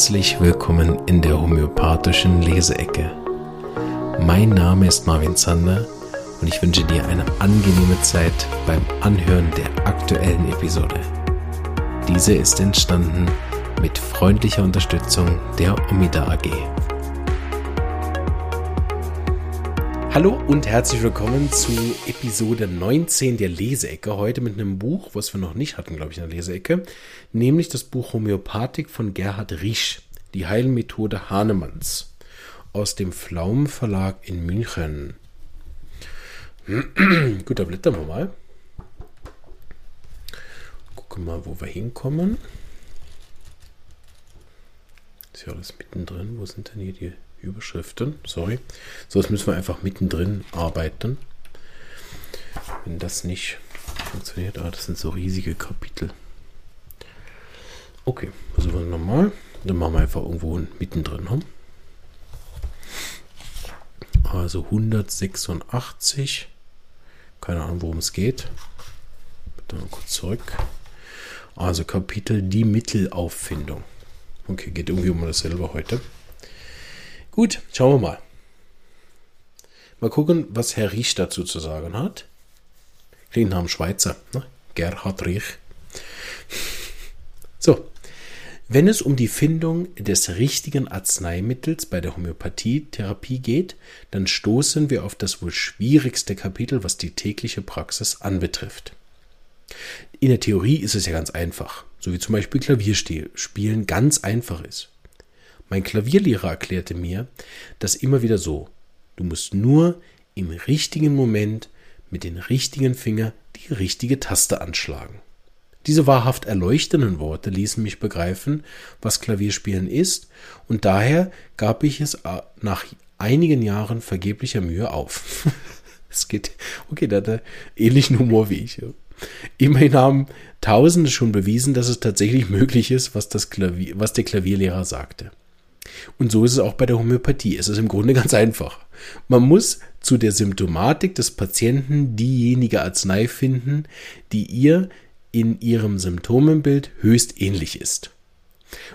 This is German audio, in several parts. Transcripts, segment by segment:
Herzlich willkommen in der homöopathischen Leseecke. Mein Name ist Marvin Zander und ich wünsche dir eine angenehme Zeit beim Anhören der aktuellen Episode. Diese ist entstanden mit freundlicher Unterstützung der Omida AG. Hallo und herzlich willkommen zu Episode 19 der Leseecke. Heute mit einem Buch, was wir noch nicht hatten, glaube ich, in der Leseecke, nämlich das Buch Homöopathik von Gerhard Riesch, die Heilmethode Hahnemanns, aus dem Pflaumen Verlag in München. Gut, da blättern wir mal. Gucken mal, wo wir hinkommen. Ist ja alles mittendrin. Wo sind denn hier die Überschriften, sorry. So, das müssen wir einfach mittendrin arbeiten. Wenn das nicht funktioniert, ah, das sind so riesige Kapitel. Okay, versuchen wir nochmal. Dann machen wir einfach irgendwo mittendrin. Hm? Also 186. Keine Ahnung, worum es geht. Bitte mal kurz zurück. Also Kapitel die Mittelauffindung. Okay, geht irgendwie um dasselbe heute. Gut, schauen wir mal. Mal gucken, was Herr Riech dazu zu sagen hat. Klingt nach Schweizer, ne? Gerhard Riech. So, wenn es um die Findung des richtigen Arzneimittels bei der Homöopathietherapie geht, dann stoßen wir auf das wohl schwierigste Kapitel, was die tägliche Praxis anbetrifft. In der Theorie ist es ja ganz einfach, so wie zum Beispiel Klavierspielen ganz einfach ist. Mein Klavierlehrer erklärte mir das immer wieder so. Du musst nur im richtigen Moment mit den richtigen Finger die richtige Taste anschlagen. Diese wahrhaft erleuchtenden Worte ließen mich begreifen, was Klavierspielen ist, und daher gab ich es äh, nach einigen Jahren vergeblicher Mühe auf. es geht, okay, der hat einen ähnlichen Humor wie ich. Immerhin haben Tausende schon bewiesen, dass es tatsächlich möglich ist, was, das Klavier, was der Klavierlehrer sagte. Und so ist es auch bei der Homöopathie. Es ist im Grunde ganz einfach. Man muss zu der Symptomatik des Patienten diejenige Arznei finden, die ihr in ihrem Symptomenbild höchst ähnlich ist.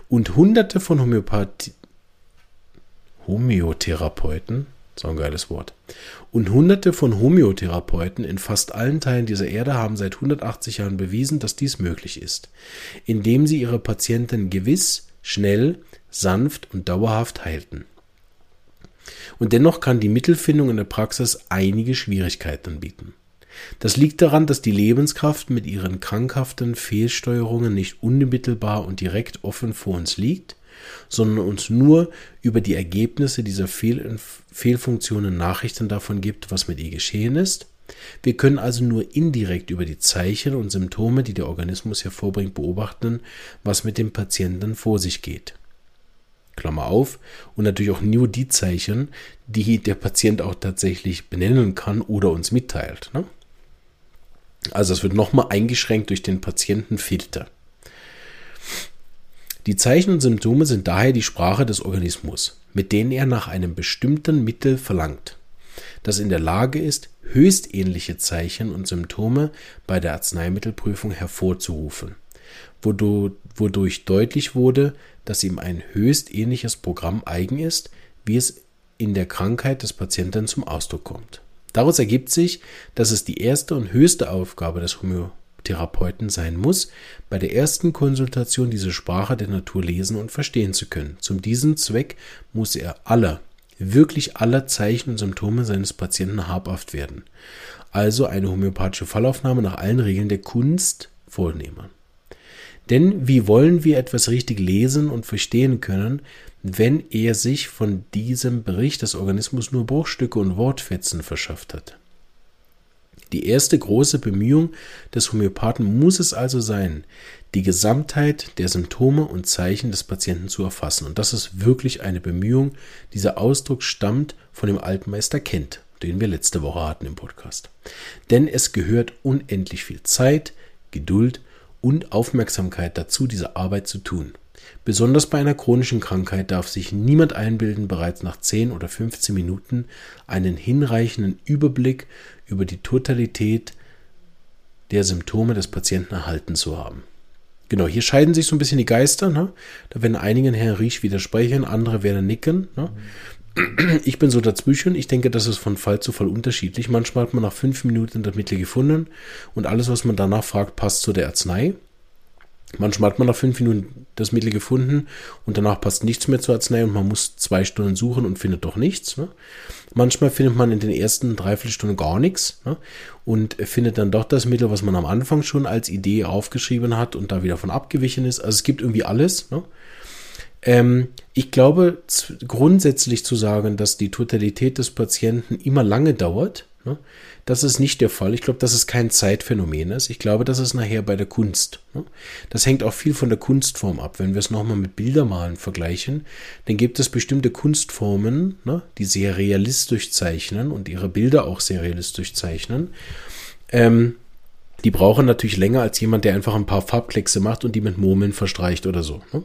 Und hunderte von Homöopathie Homöotherapeuten, so ein geiles Wort. Und hunderte von Homöotherapeuten in fast allen Teilen dieser Erde haben seit 180 Jahren bewiesen, dass dies möglich ist, indem sie ihre Patienten gewiss, schnell, sanft und dauerhaft heilten. Und dennoch kann die Mittelfindung in der Praxis einige Schwierigkeiten bieten. Das liegt daran, dass die Lebenskraft mit ihren krankhaften Fehlsteuerungen nicht unmittelbar und direkt offen vor uns liegt, sondern uns nur über die Ergebnisse dieser Fehl Fehlfunktionen Nachrichten davon gibt, was mit ihr geschehen ist. Wir können also nur indirekt über die Zeichen und Symptome, die der Organismus hervorbringt, beobachten, was mit dem Patienten vor sich geht. Klammer auf, und natürlich auch nur die Zeichen, die der Patient auch tatsächlich benennen kann oder uns mitteilt. Ne? Also es wird nochmal eingeschränkt durch den Patientenfilter. Die Zeichen und Symptome sind daher die Sprache des Organismus, mit denen er nach einem bestimmten Mittel verlangt, das in der Lage ist, höchst ähnliche Zeichen und Symptome bei der Arzneimittelprüfung hervorzurufen, wodurch deutlich wurde, dass ihm ein höchst ähnliches Programm eigen ist, wie es in der Krankheit des Patienten zum Ausdruck kommt. Daraus ergibt sich, dass es die erste und höchste Aufgabe des Homöotherapeuten sein muss, bei der ersten Konsultation diese Sprache der Natur lesen und verstehen zu können. Zum diesem Zweck muss er aller, wirklich aller Zeichen und Symptome seines Patienten habhaft werden. Also eine homöopathische Fallaufnahme nach allen Regeln der Kunst vornehmen. Denn wie wollen wir etwas richtig lesen und verstehen können, wenn er sich von diesem Bericht des Organismus nur Bruchstücke und Wortfetzen verschafft hat? Die erste große Bemühung des Homöopathen muss es also sein, die Gesamtheit der Symptome und Zeichen des Patienten zu erfassen. Und das ist wirklich eine Bemühung. Dieser Ausdruck stammt von dem Altmeister Kent, den wir letzte Woche hatten im Podcast. Denn es gehört unendlich viel Zeit, Geduld und Aufmerksamkeit dazu, diese Arbeit zu tun. Besonders bei einer chronischen Krankheit darf sich niemand einbilden, bereits nach 10 oder 15 Minuten einen hinreichenden Überblick über die Totalität der Symptome des Patienten erhalten zu haben. Genau, hier scheiden sich so ein bisschen die Geister. Ne? Da werden einigen Herrn Riesch widersprechen, andere werden nicken. Ne? Ich bin so dazwischen. Ich denke, das ist von Fall zu Fall unterschiedlich. Manchmal hat man nach fünf Minuten das Mittel gefunden und alles, was man danach fragt, passt zu der Arznei. Manchmal hat man nach fünf Minuten das Mittel gefunden und danach passt nichts mehr zur Arznei und man muss zwei Stunden suchen und findet doch nichts. Ne? Manchmal findet man in den ersten dreiviertel Stunden gar nichts ne? und findet dann doch das Mittel, was man am Anfang schon als Idee aufgeschrieben hat und da wieder von abgewichen ist. Also es gibt irgendwie alles. Ne? Ähm, ich glaube grundsätzlich zu sagen, dass die Totalität des Patienten immer lange dauert. Ne? Das ist nicht der Fall. Ich glaube, dass es kein Zeitphänomen ist. Ich glaube, das ist nachher bei der Kunst. Ne? Das hängt auch viel von der Kunstform ab. Wenn wir es nochmal mit Bildermalen vergleichen, dann gibt es bestimmte Kunstformen, ne, die sehr realistisch zeichnen und ihre Bilder auch sehr realistisch zeichnen. Ähm, die brauchen natürlich länger als jemand, der einfach ein paar Farbkleckse macht und die mit Murmeln verstreicht oder so. Ne?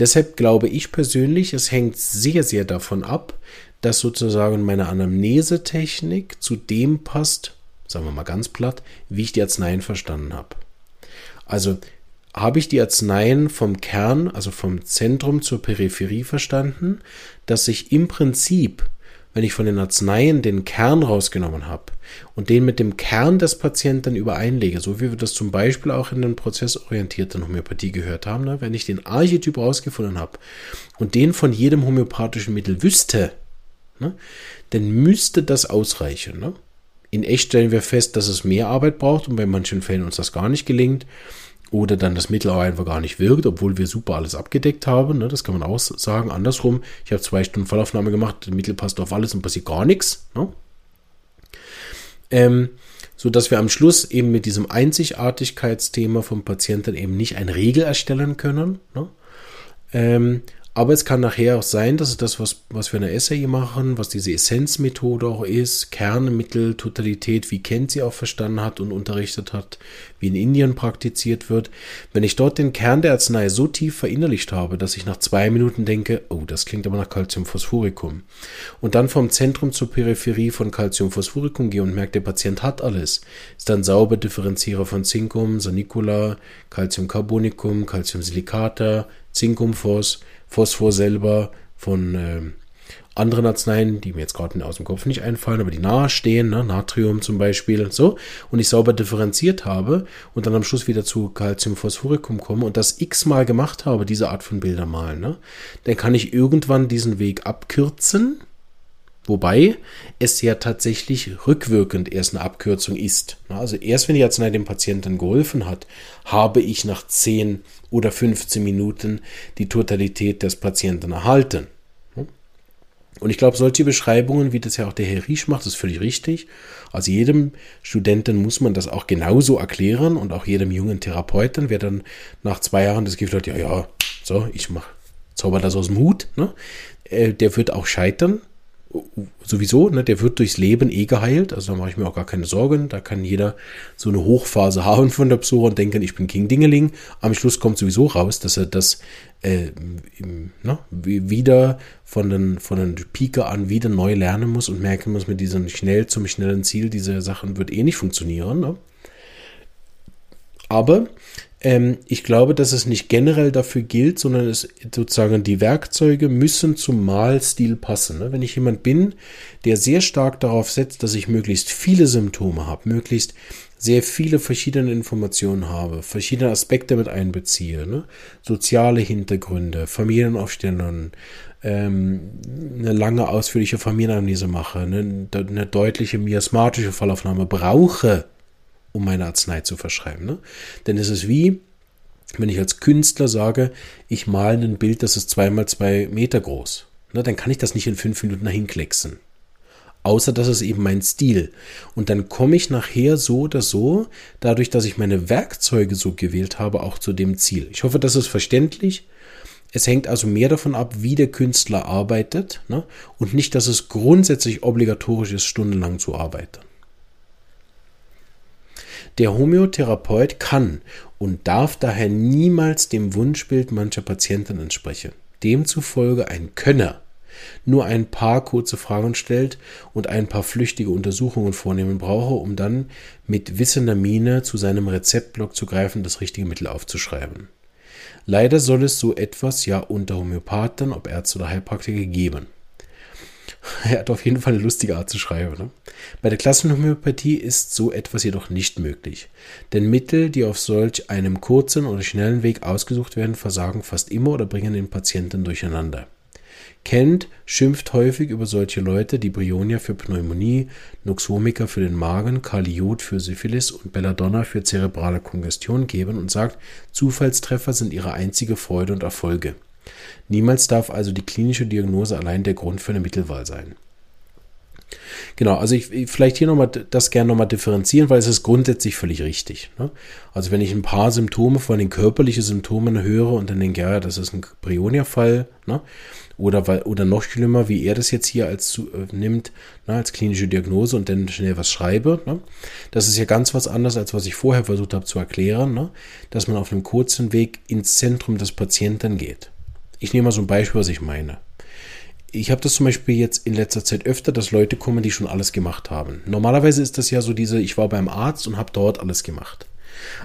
Deshalb glaube ich persönlich, es hängt sehr, sehr davon ab, dass sozusagen meine Anamnesetechnik zu dem passt, sagen wir mal ganz platt, wie ich die Arzneien verstanden habe. Also habe ich die Arzneien vom Kern, also vom Zentrum zur Peripherie verstanden, dass ich im Prinzip wenn ich von den Arzneien den Kern rausgenommen habe und den mit dem Kern des Patienten übereinlege, so wie wir das zum Beispiel auch in den prozessorientierten Homöopathie gehört haben, ne? wenn ich den Archetyp rausgefunden habe und den von jedem homöopathischen Mittel wüsste, ne? dann müsste das ausreichen. Ne? In echt stellen wir fest, dass es mehr Arbeit braucht und bei manchen Fällen uns das gar nicht gelingt oder dann das Mittel auch einfach gar nicht wirkt, obwohl wir super alles abgedeckt haben. Ne? Das kann man auch sagen. Andersrum, ich habe zwei Stunden Fallaufnahme gemacht, das Mittel passt auf alles und passiert gar nichts. Ne? Ähm, so dass wir am Schluss eben mit diesem Einzigartigkeitsthema vom Patienten eben nicht eine Regel erstellen können, ne? ähm, aber es kann nachher auch sein, dass das, was, was wir in der Essay machen, was diese Essenzmethode auch ist, Kernmittel, Totalität, wie Kent sie auch verstanden hat und unterrichtet hat, wie in Indien praktiziert wird. Wenn ich dort den Kern der Arznei so tief verinnerlicht habe, dass ich nach zwei Minuten denke, oh, das klingt aber nach Calciumphosphoricum. Und dann vom Zentrum zur Peripherie von Calciumphosphoricum gehe und merke, der Patient hat alles. Ist dann sauber Differenzierer von Zinkum, Sanicula, Calciumcarbonicum, Calciumsilicata, Zinkumphos, Phosphor selber von äh, anderen Arzneien, die mir jetzt gerade aus dem Kopf nicht einfallen, aber die nahestehen, ne? Natrium zum Beispiel, so, und ich sauber differenziert habe und dann am Schluss wieder zu Calciumphosphoricum komme und das x-mal gemacht habe, diese Art von Bilder malen, ne? dann kann ich irgendwann diesen Weg abkürzen, Wobei es ja tatsächlich rückwirkend erst eine Abkürzung ist. Also erst wenn die Arznei dem Patienten geholfen hat, habe ich nach 10 oder 15 Minuten die Totalität des Patienten erhalten. Und ich glaube, solche Beschreibungen, wie das ja auch der Herr Riesch macht, ist völlig richtig. Also jedem Studenten muss man das auch genauso erklären und auch jedem jungen Therapeuten, wer dann nach zwei Jahren das Gefühl hat, ja, ja, so, ich mach, zauber das aus dem Hut, ne? Äh, der wird auch scheitern, sowieso, ne, der wird durchs Leben eh geheilt, also da mache ich mir auch gar keine Sorgen. Da kann jeder so eine Hochphase haben von der Psora und denken, ich bin King Dingeling. Am Schluss kommt sowieso raus, dass er das äh, im, ne, wieder von den, von den Pike an wieder neu lernen muss und merken muss, mit diesem schnell zum schnellen Ziel, diese Sachen wird eh nicht funktionieren. Ne? Aber ähm, ich glaube, dass es nicht generell dafür gilt, sondern es sozusagen die Werkzeuge müssen zum Malstil passen. Ne? Wenn ich jemand bin, der sehr stark darauf setzt, dass ich möglichst viele Symptome habe, möglichst sehr viele verschiedene Informationen habe, verschiedene Aspekte mit einbeziehe, ne? soziale Hintergründe, Familienaufstellungen, ähm, eine lange ausführliche Familienanalyse mache, ne? eine deutliche miasmatische Fallaufnahme brauche, um meine Arznei zu verschreiben. Ne? Denn es ist wie, wenn ich als Künstler sage, ich male ein Bild, das ist zweimal zwei Meter groß. Ne? Dann kann ich das nicht in fünf Minuten dahin klecksen. Außer das ist eben mein Stil. Und dann komme ich nachher so oder so, dadurch, dass ich meine Werkzeuge so gewählt habe, auch zu dem Ziel. Ich hoffe, das ist verständlich. Es hängt also mehr davon ab, wie der Künstler arbeitet ne? und nicht, dass es grundsätzlich obligatorisch ist, stundenlang zu arbeiten. Der Homöotherapeut kann und darf daher niemals dem Wunschbild mancher Patienten entsprechen. Demzufolge ein Könner nur ein paar kurze Fragen stellt und ein paar flüchtige Untersuchungen vornehmen brauche, um dann mit wissender Miene zu seinem Rezeptblock zu greifen, das richtige Mittel aufzuschreiben. Leider soll es so etwas ja unter Homöopathen, ob Ärzte oder Heilpraktiker, geben. Er hat auf jeden Fall eine lustige Art zu schreiben. Ne? Bei der Klassenhomöopathie ist so etwas jedoch nicht möglich. Denn Mittel, die auf solch einem kurzen oder schnellen Weg ausgesucht werden, versagen fast immer oder bringen den Patienten durcheinander. Kent schimpft häufig über solche Leute, die Brionia für Pneumonie, Nux vomica für den Magen, Kaliot für Syphilis und Belladonna für zerebrale Kongestion geben und sagt, Zufallstreffer sind ihre einzige Freude und Erfolge. Niemals darf also die klinische Diagnose allein der Grund für eine Mittelwahl sein. Genau, also ich, vielleicht hier nochmal das gerne nochmal differenzieren, weil es ist grundsätzlich völlig richtig. Ne? Also wenn ich ein paar Symptome, vor allem körperliche Symptome höre und dann denke, ja, das ist ein Brionia-Fall, ne? oder, oder noch schlimmer, wie er das jetzt hier als äh, nimmt, ne, als klinische Diagnose und dann schnell was schreibe. Ne? Das ist ja ganz was anderes, als was ich vorher versucht habe zu erklären, ne? dass man auf einem kurzen Weg ins Zentrum des Patienten geht. Ich nehme mal so ein Beispiel, was ich meine. Ich habe das zum Beispiel jetzt in letzter Zeit öfter, dass Leute kommen, die schon alles gemacht haben. Normalerweise ist das ja so diese, ich war beim Arzt und habe dort alles gemacht.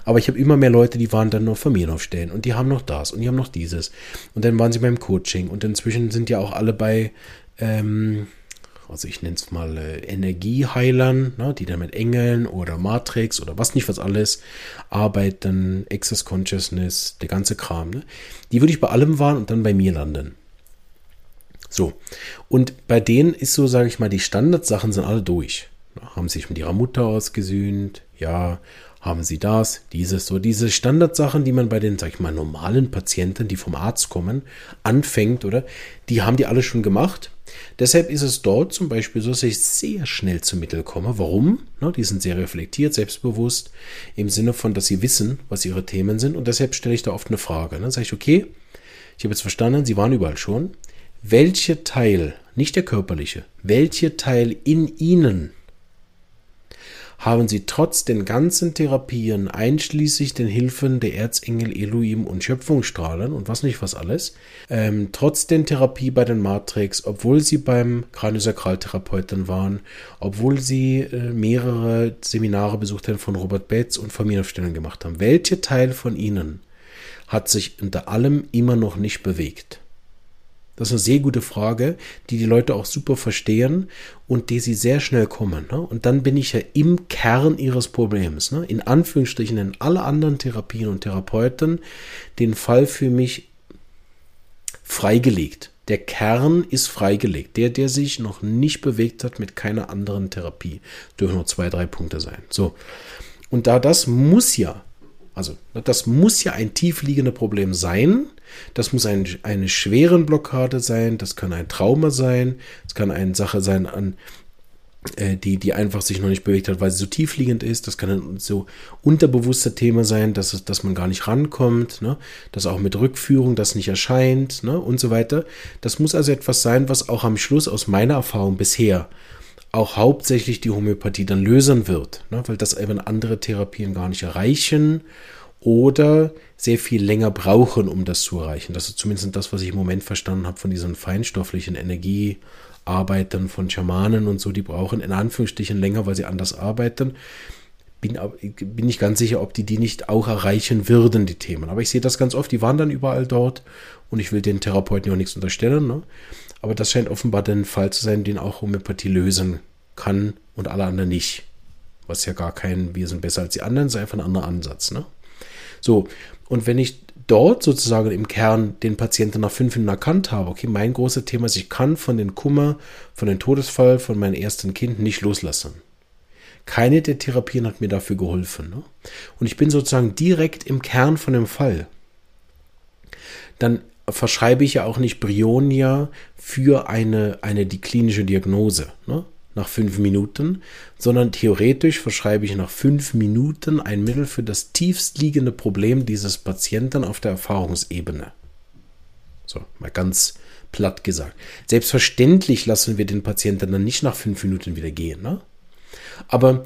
Aber ich habe immer mehr Leute, die waren dann nur Familienaufstellen und die haben noch das und die haben noch dieses. Und dann waren sie beim Coaching und inzwischen sind ja auch alle bei, ähm, also ich nenne es mal äh, Energieheilern, ne, die dann mit Engeln oder Matrix oder was nicht was alles arbeiten, Access Consciousness, der ganze Kram. Ne? Die würde ich bei allem waren und dann bei mir landen. So. Und bei denen ist so, sage ich mal, die Standardsachen sind alle durch. Haben sich mit ihrer Mutter ausgesühnt, ja, haben sie das, dieses, so diese Standardsachen, die man bei den, sag ich mal, normalen Patienten, die vom Arzt kommen, anfängt, oder? Die haben die alle schon gemacht. Deshalb ist es dort zum Beispiel so, dass ich sehr schnell zum Mittel komme. Warum? Ne, die sind sehr reflektiert, selbstbewusst, im Sinne von, dass sie wissen, was ihre Themen sind. Und deshalb stelle ich da oft eine Frage. Ne? Sage ich, okay, ich habe jetzt verstanden, Sie waren überall schon. Welcher Teil, nicht der körperliche, welcher Teil in Ihnen haben sie trotz den ganzen Therapien, einschließlich den Hilfen der Erzengel Elohim und Schöpfungsstrahlen und was nicht was alles, ähm, trotz den Therapie bei den Matrix, obwohl sie beim Kraniosakraltherapeuten waren, obwohl sie äh, mehrere Seminare besucht haben von Robert Betz und Familienaufstellungen gemacht haben, welcher Teil von ihnen hat sich unter allem immer noch nicht bewegt? Das ist eine sehr gute Frage, die die Leute auch super verstehen und die sie sehr schnell kommen. Ne? Und dann bin ich ja im Kern ihres Problems. Ne? In Anführungsstrichen in alle anderen Therapien und Therapeuten den Fall für mich freigelegt. Der Kern ist freigelegt. Der, der sich noch nicht bewegt hat mit keiner anderen Therapie. Dürfen nur zwei, drei Punkte sein. So. Und da das muss ja, also das muss ja ein tiefliegender Problem sein, das muss ein, eine schweren Blockade sein, das kann ein Trauma sein, es kann eine Sache sein, an, äh, die, die einfach sich noch nicht bewegt hat, weil sie so tiefliegend ist. Das kann ein so unterbewusster Thema sein, dass, dass man gar nicht rankommt, ne? dass auch mit Rückführung das nicht erscheint ne? und so weiter. Das muss also etwas sein, was auch am Schluss aus meiner Erfahrung bisher auch hauptsächlich die Homöopathie dann lösen wird, ne? weil das eben andere Therapien gar nicht erreichen oder sehr viel länger brauchen, um das zu erreichen. Das ist zumindest das, was ich im Moment verstanden habe von diesen feinstofflichen Energiearbeitern von Schamanen und so. Die brauchen in Anführungsstrichen länger, weil sie anders arbeiten. Bin, bin ich ganz sicher, ob die die nicht auch erreichen würden, die Themen. Aber ich sehe das ganz oft, die waren dann überall dort und ich will den Therapeuten ja auch nichts unterstellen. Ne? Aber das scheint offenbar der Fall zu sein, den auch Homöopathie lösen kann und alle anderen nicht. Was ja gar kein, wir sind besser als die anderen, sei einfach ein anderer Ansatz. Ne? So, und wenn ich dort sozusagen im Kern den Patienten nach fünf Minuten erkannt habe, okay, mein großes Thema ist, ich kann von den Kummer, von dem Todesfall, von meinem ersten Kind nicht loslassen. Keine der Therapien hat mir dafür geholfen. Ne? Und ich bin sozusagen direkt im Kern von dem Fall. Dann verschreibe ich ja auch nicht Brionia für eine, eine die klinische Diagnose. Ne? nach fünf Minuten, sondern theoretisch verschreibe ich nach fünf Minuten ein Mittel für das tiefstliegende Problem dieses Patienten auf der Erfahrungsebene. So, mal ganz platt gesagt. Selbstverständlich lassen wir den Patienten dann nicht nach fünf Minuten wieder gehen. Ne? Aber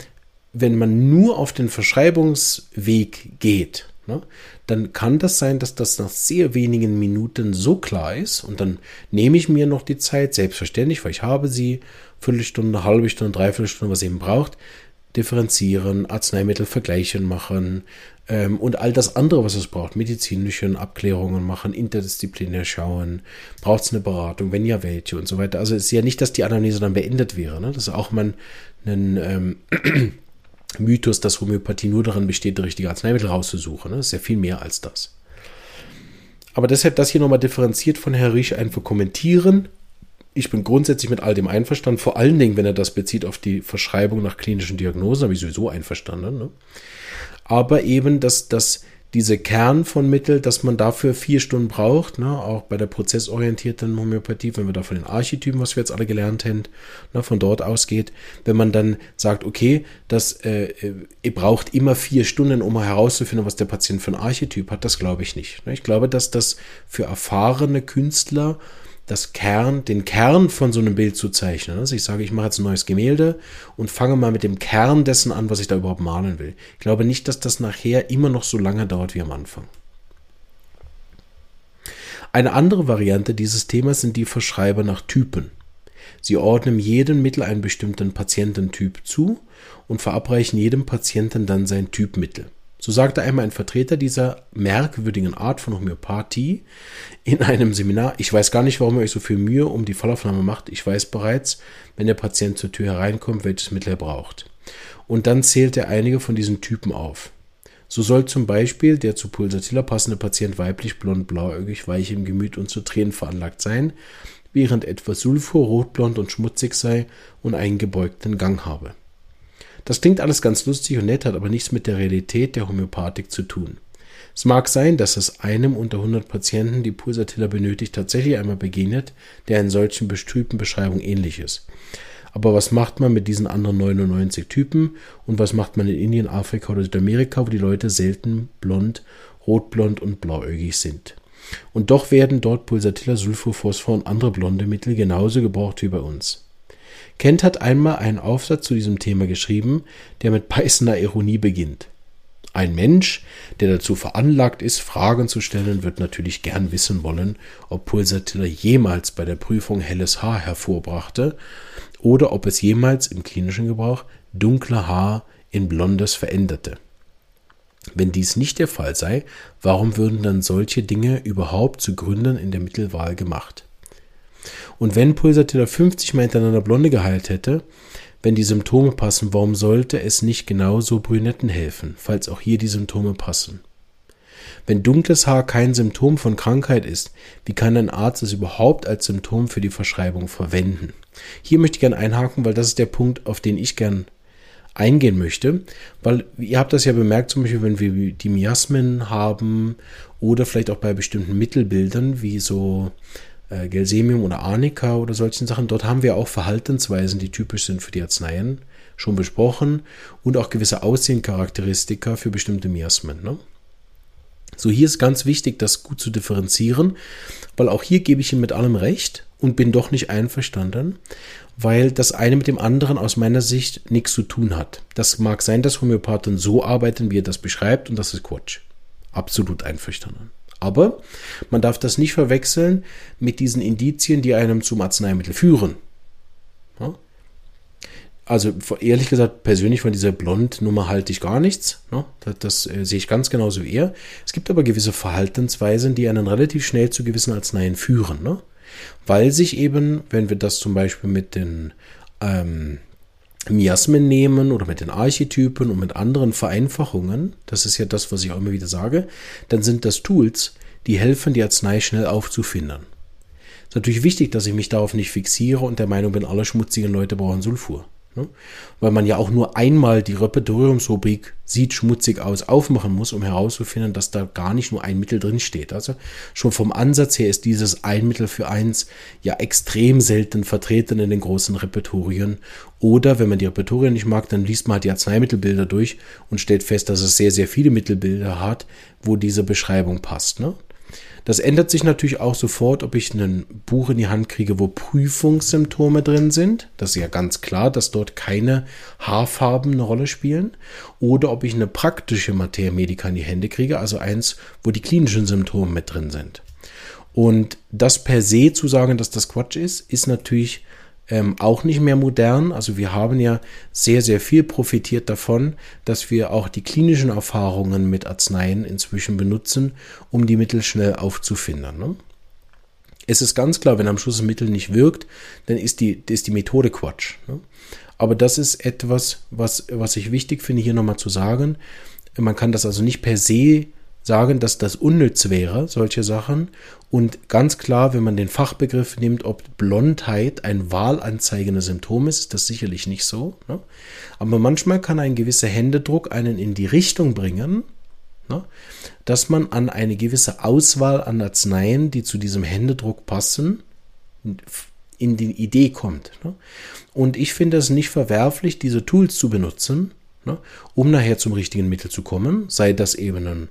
wenn man nur auf den Verschreibungsweg geht, ne, dann kann das sein, dass das nach sehr wenigen Minuten so klar ist und dann nehme ich mir noch die Zeit, selbstverständlich, weil ich habe sie, Viertelstunde, halbe Stunde, Dreiviertelstunde, was eben braucht, differenzieren, Arzneimittel vergleichen machen ähm, und all das andere, was es braucht, medizinische Abklärungen machen, interdisziplinär schauen, braucht es eine Beratung, wenn ja, welche und so weiter. Also es ist ja nicht, dass die Anamnese dann beendet wäre. Ne? Das ist auch mal ein ähm, Mythos, dass Homöopathie nur darin besteht, die richtige Arzneimittel rauszusuchen. Ne? Das ist ja viel mehr als das. Aber deshalb das hier nochmal differenziert von Herr Riesch einfach kommentieren. Ich bin grundsätzlich mit all dem einverstanden, vor allen Dingen, wenn er das bezieht auf die Verschreibung nach klinischen Diagnosen, habe ich sowieso einverstanden. Ne? Aber eben, dass das diese Kern von Mittel, dass man dafür vier Stunden braucht, ne, auch bei der prozessorientierten Homöopathie, wenn wir da von den Archetypen, was wir jetzt alle gelernt haben, ne, von dort ausgeht, wenn man dann sagt, okay, das äh, äh ihr braucht immer vier Stunden, um herauszufinden, was der Patient für ein Archetyp hat, das glaube ich nicht. Ne. Ich glaube, dass das für erfahrene Künstler das Kern, den Kern von so einem Bild zu zeichnen. Also ich sage, ich mache jetzt ein neues Gemälde und fange mal mit dem Kern dessen an, was ich da überhaupt malen will. Ich glaube nicht, dass das nachher immer noch so lange dauert wie am Anfang. Eine andere Variante dieses Themas sind die Verschreiber nach Typen. Sie ordnen jedem Mittel einen bestimmten Patiententyp zu und verabreichen jedem Patienten dann sein Typmittel. So sagte einmal ein Vertreter dieser merkwürdigen Art von Homöopathie in einem Seminar, ich weiß gar nicht, warum ihr euch so viel Mühe um die Fallaufnahme macht. Ich weiß bereits, wenn der Patient zur Tür hereinkommt, welches Mittel er braucht. Und dann zählt er einige von diesen Typen auf. So soll zum Beispiel der zu Pulsatilla passende Patient weiblich, blond, blauäugig, weich im Gemüt und zu Tränen veranlagt sein, während etwas Sulfur, rotblond und schmutzig sei und einen gebeugten Gang habe. Das klingt alles ganz lustig und nett, hat aber nichts mit der Realität der Homöopathik zu tun. Es mag sein, dass es einem unter 100 Patienten, die Pulsatilla benötigt, tatsächlich einmal begegnet, der in solchen Typenbeschreibungen ähnlich ist. Aber was macht man mit diesen anderen 99 Typen und was macht man in Indien, Afrika oder Südamerika, wo die Leute selten blond, rotblond und blauäugig sind? Und doch werden dort Pulsatilla, Sulfophosphor und andere blonde Mittel genauso gebraucht wie bei uns. Kent hat einmal einen Aufsatz zu diesem Thema geschrieben, der mit beißender Ironie beginnt. Ein Mensch, der dazu veranlagt ist, Fragen zu stellen, wird natürlich gern wissen wollen, ob Pulsatilla jemals bei der Prüfung helles Haar hervorbrachte oder ob es jemals im klinischen Gebrauch dunkle Haar in blondes veränderte. Wenn dies nicht der Fall sei, warum würden dann solche Dinge überhaupt zu Gründen in der Mittelwahl gemacht? Und wenn Pulsatilla 50 Mal hintereinander Blonde geheilt hätte, wenn die Symptome passen, warum sollte es nicht genauso Brünetten helfen, falls auch hier die Symptome passen? Wenn dunkles Haar kein Symptom von Krankheit ist, wie kann ein Arzt es überhaupt als Symptom für die Verschreibung verwenden? Hier möchte ich gerne einhaken, weil das ist der Punkt, auf den ich gern eingehen möchte, weil ihr habt das ja bemerkt, zum Beispiel, wenn wir die Miasmen haben oder vielleicht auch bei bestimmten Mittelbildern, wie so äh, Gelsemium oder Arnika oder solchen Sachen. Dort haben wir auch Verhaltensweisen, die typisch sind für die Arzneien, schon besprochen und auch gewisse Aussehenscharakteristika für bestimmte Miasmen. Ne? So, hier ist ganz wichtig, das gut zu differenzieren, weil auch hier gebe ich ihm mit allem recht und bin doch nicht einverstanden, weil das eine mit dem anderen aus meiner Sicht nichts zu tun hat. Das mag sein, dass Homöopathen so arbeiten, wie er das beschreibt, und das ist Quatsch. Absolut einverstanden. Aber man darf das nicht verwechseln mit diesen Indizien, die einem zum Arzneimittel führen. Ja? Also ehrlich gesagt, persönlich von dieser Blond-Nummer halte ich gar nichts. Ne? Das, das äh, sehe ich ganz genauso wie er. Es gibt aber gewisse Verhaltensweisen, die einen relativ schnell zu gewissen Arzneien führen. Ne? Weil sich eben, wenn wir das zum Beispiel mit den ähm, Miasmen nehmen oder mit den Archetypen und mit anderen Vereinfachungen, das ist ja das, was ich auch immer wieder sage, dann sind das Tools, die helfen, die Arznei schnell aufzufinden. Ist natürlich wichtig, dass ich mich darauf nicht fixiere und der Meinung bin, alle schmutzigen Leute brauchen Sulfur. Ne? Weil man ja auch nur einmal die Repertoriumsrubrik sieht schmutzig aus aufmachen muss, um herauszufinden, dass da gar nicht nur ein Mittel drin steht. Also schon vom Ansatz her ist dieses ein Mittel für eins ja extrem selten vertreten in den großen Repertorien. Oder wenn man die Repertorien nicht mag, dann liest man halt die Arzneimittelbilder durch und stellt fest, dass es sehr, sehr viele Mittelbilder hat, wo diese Beschreibung passt. Ne? Das ändert sich natürlich auch sofort, ob ich ein Buch in die Hand kriege, wo Prüfungssymptome drin sind. Das ist ja ganz klar, dass dort keine Haarfarben eine Rolle spielen. Oder ob ich eine praktische Materia Medica in die Hände kriege, also eins, wo die klinischen Symptome mit drin sind. Und das per se zu sagen, dass das Quatsch ist, ist natürlich ähm, auch nicht mehr modern. Also wir haben ja sehr, sehr viel profitiert davon, dass wir auch die klinischen Erfahrungen mit Arzneien inzwischen benutzen, um die Mittel schnell aufzufinden. Ne? Es ist ganz klar, wenn am Schluss ein Mittel nicht wirkt, dann ist die, ist die Methode Quatsch. Ne? Aber das ist etwas, was, was ich wichtig finde, hier nochmal zu sagen. Man kann das also nicht per se sagen, dass das unnütz wäre, solche Sachen. Und ganz klar, wenn man den Fachbegriff nimmt, ob Blondheit ein wahlanzeigendes Symptom ist, ist das sicherlich nicht so. Ne? Aber manchmal kann ein gewisser Händedruck einen in die Richtung bringen, ne? dass man an eine gewisse Auswahl an Arzneien, die zu diesem Händedruck passen, in die Idee kommt. Ne? Und ich finde es nicht verwerflich, diese Tools zu benutzen, ne? um nachher zum richtigen Mittel zu kommen, sei das eben ein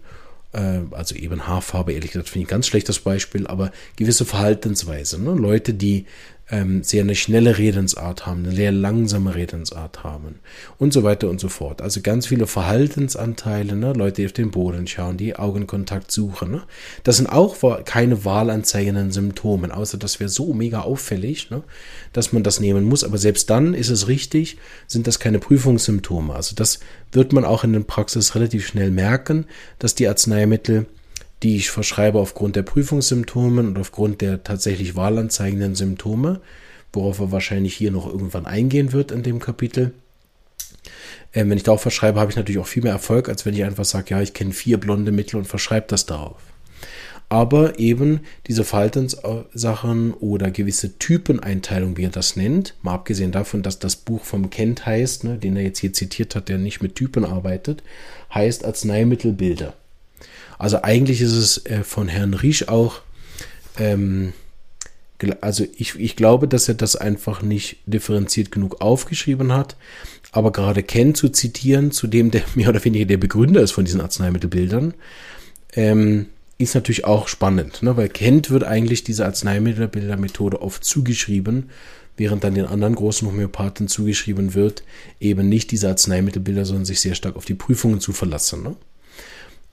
also eben Haarfarbe, ehrlich gesagt, finde ich ein ganz schlechtes Beispiel, aber gewisse Verhaltensweise. Ne? Leute, die ähm, sehr eine schnelle Redensart haben, eine sehr langsame Redensart haben und so weiter und so fort. Also ganz viele Verhaltensanteile, ne? Leute, die auf den Boden schauen, die Augenkontakt suchen. Ne? Das sind auch keine wahlanzeigenden Symptome, außer das wäre so mega auffällig, ne? dass man das nehmen muss. Aber selbst dann ist es richtig, sind das keine Prüfungssymptome. Also das wird man auch in der Praxis relativ schnell merken, dass die Arzneimittel die ich verschreibe aufgrund der Prüfungssymptome und aufgrund der tatsächlich wahlanzeigenden Symptome, worauf er wahrscheinlich hier noch irgendwann eingehen wird in dem Kapitel. Ähm, wenn ich darauf verschreibe, habe ich natürlich auch viel mehr Erfolg, als wenn ich einfach sage, ja, ich kenne vier blonde Mittel und verschreibe das darauf. Aber eben diese Verhaltenssachen oder gewisse Typeneinteilung, wie er das nennt, mal abgesehen davon, dass das Buch vom Kent heißt, ne, den er jetzt hier zitiert hat, der nicht mit Typen arbeitet, heißt Arzneimittelbilder. Also eigentlich ist es äh, von Herrn Riesch auch, ähm, also ich, ich glaube, dass er das einfach nicht differenziert genug aufgeschrieben hat. Aber gerade Ken zu zitieren, zu dem der mehr oder weniger der Begründer ist von diesen Arzneimittelbildern, ähm, ist natürlich auch spannend, ne? weil Kent wird eigentlich diese Arzneimittelbildermethode oft zugeschrieben, während dann den anderen großen Homöopathen zugeschrieben wird, eben nicht diese Arzneimittelbilder, sondern sich sehr stark auf die Prüfungen zu verlassen. Ne?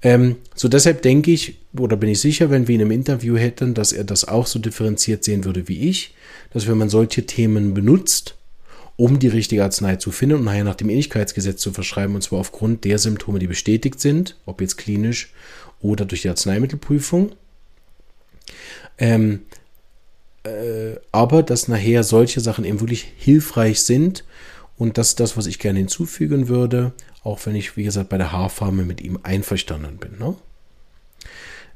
Ähm, so deshalb denke ich, oder bin ich sicher, wenn wir ihn im Interview hätten, dass er das auch so differenziert sehen würde wie ich, dass wenn man solche Themen benutzt, um die richtige Arznei zu finden und nachher nach dem Ähnlichkeitsgesetz zu verschreiben, und zwar aufgrund der Symptome, die bestätigt sind, ob jetzt klinisch oder durch die Arzneimittelprüfung. Ähm, äh, aber dass nachher solche Sachen eben wirklich hilfreich sind und das ist das, was ich gerne hinzufügen würde, auch wenn ich, wie gesagt, bei der Haarfarbe mit ihm einverstanden bin. Ne?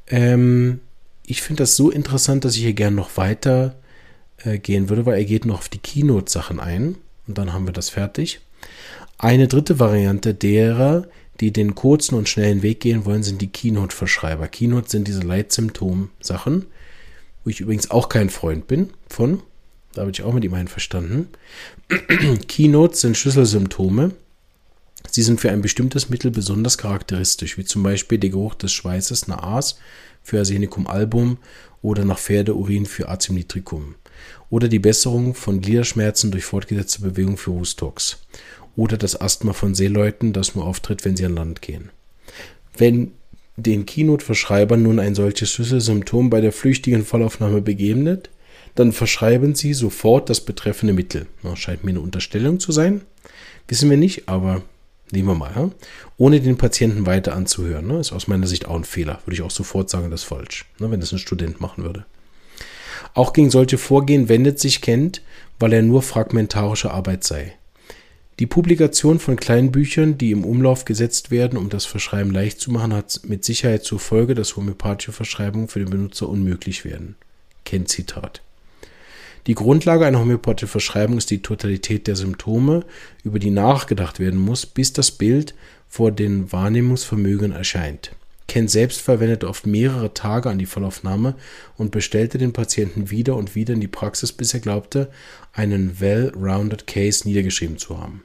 Ähm, ich finde das so interessant, dass ich hier gerne noch weiter äh, gehen würde, weil er geht noch auf die Keynote-Sachen ein und dann haben wir das fertig. Eine dritte Variante derer, die den kurzen und schnellen Weg gehen wollen, sind die Keynote-Verschreiber. Keynote sind diese Leitsymptom-Sachen, wo ich übrigens auch kein Freund bin von. Da habe ich auch mit ihm einverstanden. Keynotes sind Schlüsselsymptome, Sie sind für ein bestimmtes Mittel besonders charakteristisch, wie zum Beispiel der Geruch des Schweißes nach Aas für Arsenicum album oder nach Pferdeurin für Acimnitricum oder die Besserung von Gliederschmerzen durch fortgesetzte Bewegung für Hustox oder das Asthma von Seeleuten, das nur auftritt, wenn sie an Land gehen. Wenn den Keynote-Verschreibern nun ein solches Schlüsselsymptom bei der flüchtigen Fallaufnahme begegnet, dann verschreiben sie sofort das betreffende Mittel. Das scheint mir eine Unterstellung zu sein. Wissen wir nicht, aber Nehmen wir mal, ohne den Patienten weiter anzuhören. Ne? Ist aus meiner Sicht auch ein Fehler. Würde ich auch sofort sagen, das ist falsch, ne? wenn das ein Student machen würde. Auch gegen solche Vorgehen wendet sich Kent, weil er nur fragmentarische Arbeit sei. Die Publikation von kleinen Büchern, die im Umlauf gesetzt werden, um das Verschreiben leicht zu machen, hat mit Sicherheit zur Folge, dass homöopathische Verschreibungen für den Benutzer unmöglich werden. Kent Zitat. Die Grundlage einer homöopathischen Verschreibung ist die Totalität der Symptome, über die nachgedacht werden muss, bis das Bild vor den Wahrnehmungsvermögen erscheint. Kent selbst verwendete oft mehrere Tage an die Vollaufnahme und bestellte den Patienten wieder und wieder in die Praxis, bis er glaubte, einen well-rounded Case niedergeschrieben zu haben.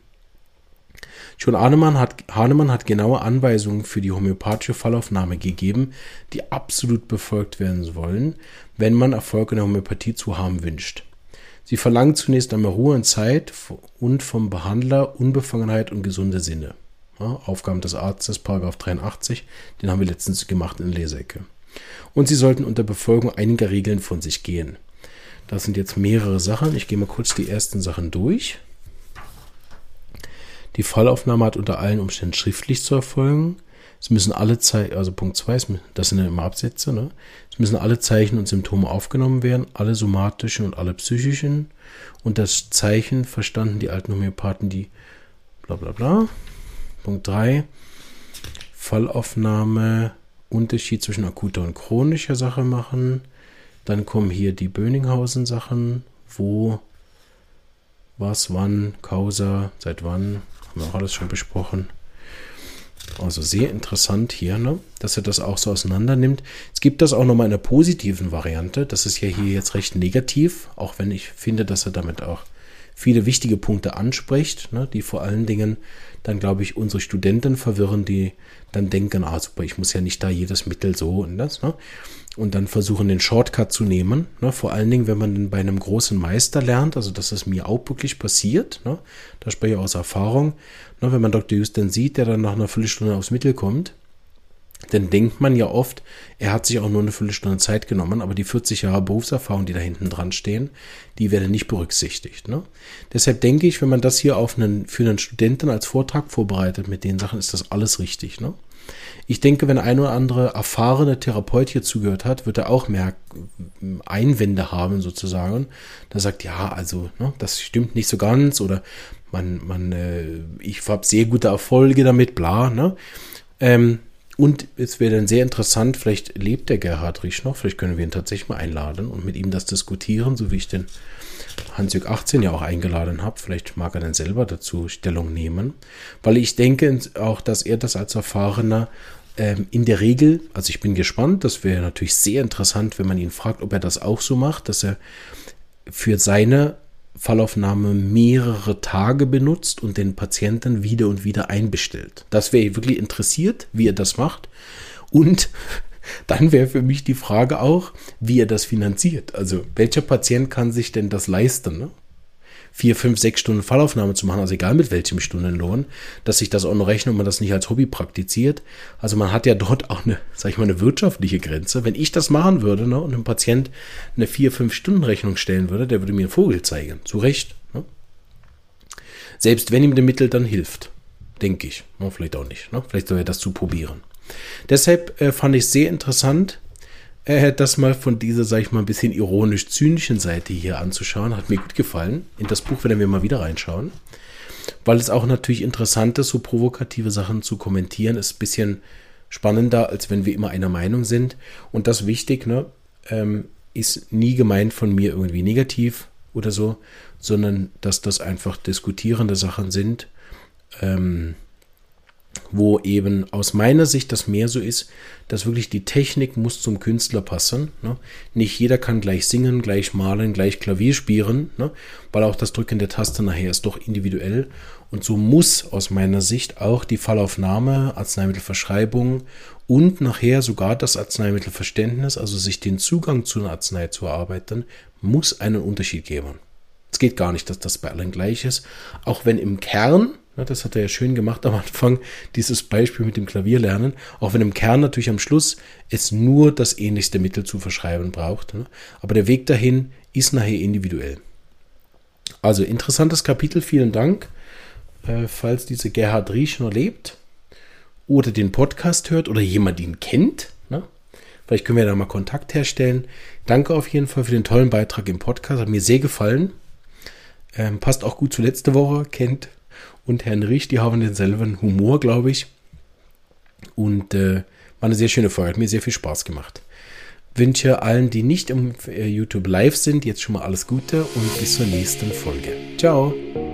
Schon Hahnemann hat, Hahnemann hat genaue Anweisungen für die homöopathische Fallaufnahme gegeben, die absolut befolgt werden wollen, wenn man Erfolg in der Homöopathie zu haben wünscht. Sie verlangt zunächst einmal Ruhe und Zeit und vom Behandler Unbefangenheit und gesunde Sinne. Ja, Aufgaben des Arztes, Paragraph 83, den haben wir letztens gemacht in Leseecke. Und sie sollten unter Befolgung einiger Regeln von sich gehen. Das sind jetzt mehrere Sachen. Ich gehe mal kurz die ersten Sachen durch. Die Fallaufnahme hat unter allen Umständen schriftlich zu erfolgen. Es müssen alle Zeichen, also Punkt 2, das sind ja immer Absätze, ne? Es müssen alle Zeichen und Symptome aufgenommen werden, alle somatischen und alle psychischen. Und das Zeichen verstanden die alten Homöopathen, die bla bla bla. Punkt 3, Fallaufnahme, Unterschied zwischen akuter und chronischer Sache machen. Dann kommen hier die Böninghausen-Sachen, wo, was, wann, Causa, seit wann, haben wir auch alles schon besprochen. Also sehr interessant hier, ne? dass er das auch so auseinander nimmt. Es gibt das auch nochmal in der positiven Variante. Das ist ja hier jetzt recht negativ, auch wenn ich finde, dass er damit auch viele wichtige Punkte anspricht, ne? die vor allen Dingen dann, glaube ich, unsere Studenten verwirren, die dann denken, ah super, ich muss ja nicht da jedes Mittel so und das. Ne? Und dann versuchen, den Shortcut zu nehmen. Ne? Vor allen Dingen, wenn man bei einem großen Meister lernt, also dass es mir auch wirklich passiert, ne? da spreche ich aus Erfahrung, ne? wenn man Dr. Houston sieht, der dann nach einer Viertelstunde aufs Mittel kommt, dann denkt man ja oft, er hat sich auch nur eine Viertelstunde Zeit genommen, aber die 40 Jahre Berufserfahrung, die da hinten dran stehen, die werden nicht berücksichtigt. Ne? Deshalb denke ich, wenn man das hier auf einen, für einen Studenten als Vortrag vorbereitet mit den Sachen, ist das alles richtig. Ne? Ich denke, wenn ein oder andere erfahrene Therapeut hier zugehört hat, wird er auch mehr Einwände haben sozusagen. Da sagt, ja, also ne, das stimmt nicht so ganz oder man, man, äh, ich habe sehr gute Erfolge damit, bla. Ne? Ähm, und es wäre dann sehr interessant, vielleicht lebt der Gerhard Riesch noch, vielleicht können wir ihn tatsächlich mal einladen und mit ihm das diskutieren, so wie ich den Hansjörg 18 ja auch eingeladen habe. Vielleicht mag er dann selber dazu Stellung nehmen. Weil ich denke auch, dass er das als Erfahrener ähm, in der Regel, also ich bin gespannt, das wäre natürlich sehr interessant, wenn man ihn fragt, ob er das auch so macht, dass er für seine Fallaufnahme mehrere Tage benutzt und den Patienten wieder und wieder einbestellt. Das wäre wirklich interessiert, wie er das macht. Und dann wäre für mich die Frage auch, wie er das finanziert. Also welcher Patient kann sich denn das leisten? Ne? Vier, fünf, sechs Stunden Fallaufnahme zu machen, also egal mit welchem Stundenlohn, dass sich das auch noch rechnet und man das nicht als Hobby praktiziert. Also man hat ja dort auch eine, sag ich mal, eine wirtschaftliche Grenze. Wenn ich das machen würde ne, und einem Patient eine vier, fünf Stunden Rechnung stellen würde, der würde mir einen Vogel zeigen. Zu Recht. Ne? Selbst wenn ihm der Mittel dann hilft. Denke ich. Ne, vielleicht auch nicht. Ne? Vielleicht soll er das zu probieren. Deshalb äh, fand ich sehr interessant, äh, das mal von dieser, sag ich mal, ein bisschen ironisch-zynischen Seite hier anzuschauen. Hat mir gut gefallen. In das Buch werden wir mal wieder reinschauen. Weil es auch natürlich interessant ist, so provokative Sachen zu kommentieren, ist ein bisschen spannender, als wenn wir immer einer Meinung sind. Und das wichtig, ne, ähm, ist nie gemeint von mir irgendwie negativ oder so, sondern dass das einfach diskutierende Sachen sind. Ähm, wo eben aus meiner Sicht das mehr so ist, dass wirklich die Technik muss zum Künstler passen. Ne? Nicht jeder kann gleich singen, gleich malen, gleich Klavier spielen, ne? weil auch das Drücken der Taste nachher ist doch individuell. Und so muss aus meiner Sicht auch die Fallaufnahme, Arzneimittelverschreibung und nachher sogar das Arzneimittelverständnis, also sich den Zugang zu einer Arznei zu erarbeiten, muss einen Unterschied geben. Es geht gar nicht, dass das bei allen gleich ist, auch wenn im Kern das hat er ja schön gemacht am Anfang, dieses Beispiel mit dem Klavierlernen. Auch wenn im Kern natürlich am Schluss es nur das ähnlichste Mittel zu verschreiben braucht. Ne? Aber der Weg dahin ist nachher individuell. Also interessantes Kapitel, vielen Dank. Äh, falls diese Gerhard Riesch noch lebt oder den Podcast hört oder jemand ihn kennt, ne? vielleicht können wir da mal Kontakt herstellen. Danke auf jeden Fall für den tollen Beitrag im Podcast, hat mir sehr gefallen. Ähm, passt auch gut zu letzte Woche, kennt und Herrn Rich, die haben denselben Humor, glaube ich. Und äh, war eine sehr schöne Folge, hat mir sehr viel Spaß gemacht. Wünsche allen, die nicht im äh, YouTube live sind, jetzt schon mal alles Gute und bis zur nächsten Folge. Ciao!